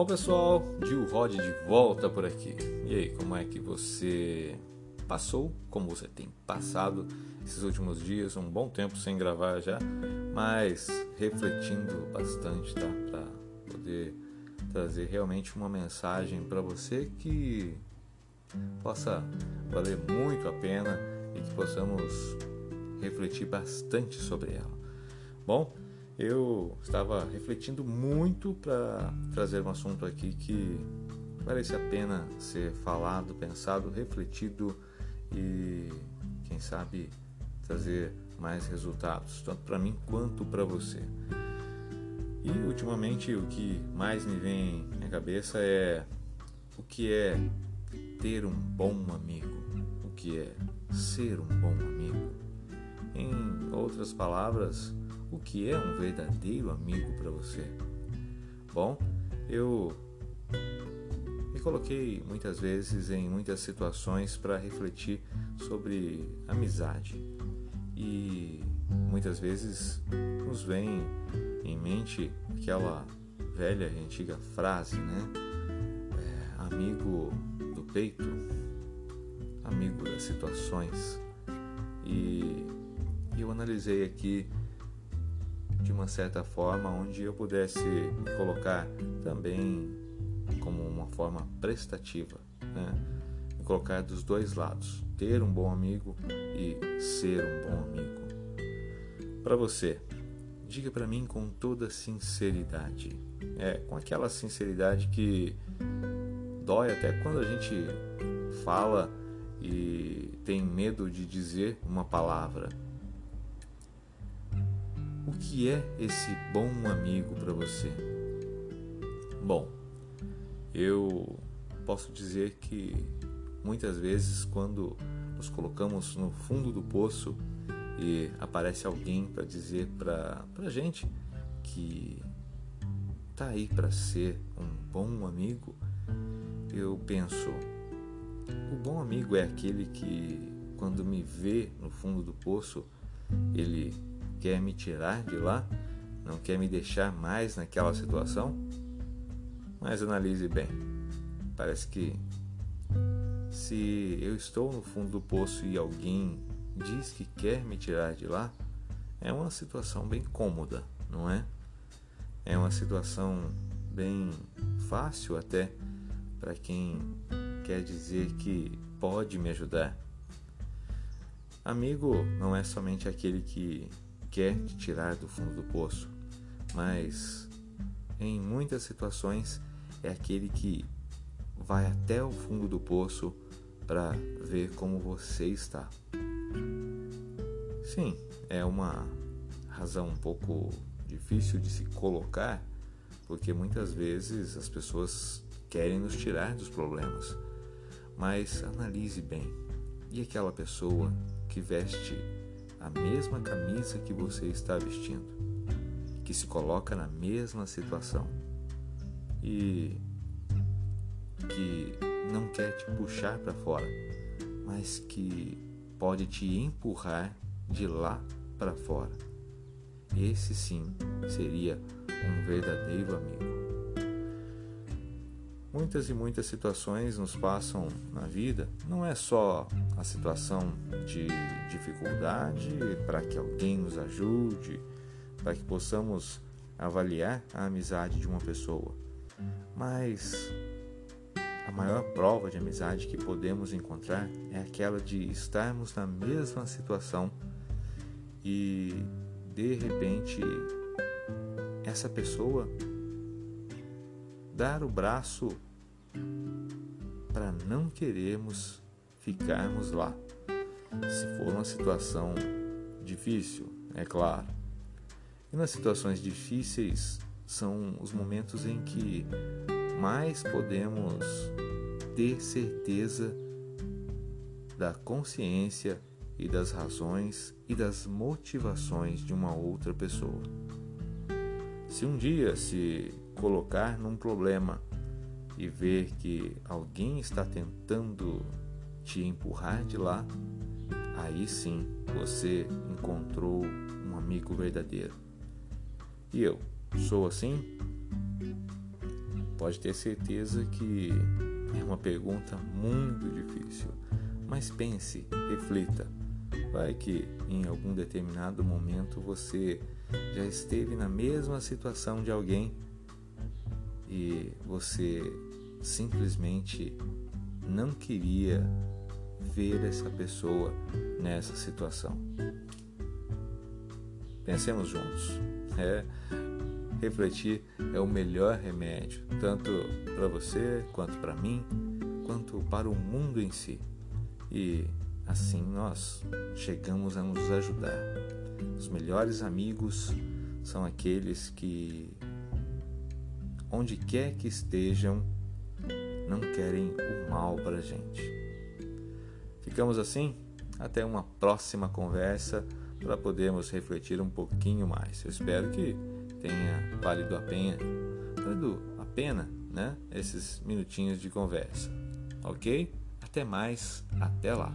Bom pessoal, Gil Rod de volta por aqui. E aí, como é que você passou? Como você tem passado esses últimos dias? Um bom tempo sem gravar já, mas refletindo bastante, tá? Para poder trazer realmente uma mensagem para você que possa valer muito a pena e que possamos refletir bastante sobre ela. Bom, eu estava refletindo muito para trazer um assunto aqui que parece a pena ser falado, pensado, refletido e, quem sabe, trazer mais resultados, tanto para mim quanto para você. E ultimamente o que mais me vem na cabeça é o que é ter um bom amigo, o que é ser um bom amigo. Em outras palavras, o que é um verdadeiro amigo para você? Bom, eu me coloquei muitas vezes em muitas situações para refletir sobre amizade e muitas vezes nos vem em mente aquela velha e antiga frase, né? É, amigo do peito, amigo das situações. E eu analisei aqui de uma certa forma onde eu pudesse me colocar também como uma forma prestativa, né? Me colocar dos dois lados, ter um bom amigo e ser um bom amigo. Para você, diga para mim com toda sinceridade, é com aquela sinceridade que dói até quando a gente fala e tem medo de dizer uma palavra o que é esse bom amigo para você? Bom, eu posso dizer que muitas vezes quando nos colocamos no fundo do poço e aparece alguém para dizer para a gente que tá aí para ser um bom amigo, eu penso, o bom amigo é aquele que quando me vê no fundo do poço, ele quer me tirar de lá, não quer me deixar mais naquela situação? Mas analise bem. Parece que se eu estou no fundo do poço e alguém diz que quer me tirar de lá, é uma situação bem cômoda, não é? É uma situação bem fácil até para quem quer dizer que pode me ajudar. Amigo não é somente aquele que quer te tirar do fundo do poço, mas em muitas situações é aquele que vai até o fundo do poço para ver como você está. Sim, é uma razão um pouco difícil de se colocar, porque muitas vezes as pessoas querem nos tirar dos problemas. Mas analise bem. E aquela pessoa que veste a mesma camisa que você está vestindo, que se coloca na mesma situação e que não quer te puxar para fora, mas que pode te empurrar de lá para fora. Esse sim seria um verdadeiro amigo. Muitas e muitas situações nos passam na vida, não é só a situação de dificuldade para que alguém nos ajude, para que possamos avaliar a amizade de uma pessoa, mas a maior prova de amizade que podemos encontrar é aquela de estarmos na mesma situação e de repente essa pessoa dar o braço para não querermos ficarmos lá. Se for uma situação difícil, é claro. E nas situações difíceis são os momentos em que mais podemos ter certeza da consciência e das razões e das motivações de uma outra pessoa. Se um dia se colocar num problema e ver que alguém está tentando te empurrar de lá, aí sim você encontrou um amigo verdadeiro. E eu sou assim? pode ter certeza que é uma pergunta muito difícil, mas pense, reflita. Vai que em algum determinado momento você já esteve na mesma situação de alguém e você simplesmente não queria ver essa pessoa nessa situação. Pensemos juntos. É, refletir é o melhor remédio, tanto para você, quanto para mim, quanto para o mundo em si. E assim nós chegamos a nos ajudar. Os melhores amigos são aqueles que, onde quer que estejam, não querem o mal para a gente. Ficamos assim? Até uma próxima conversa para podermos refletir um pouquinho mais. Eu espero que tenha valido a pena, valido a pena, né? Esses minutinhos de conversa. Ok? Até mais, até lá.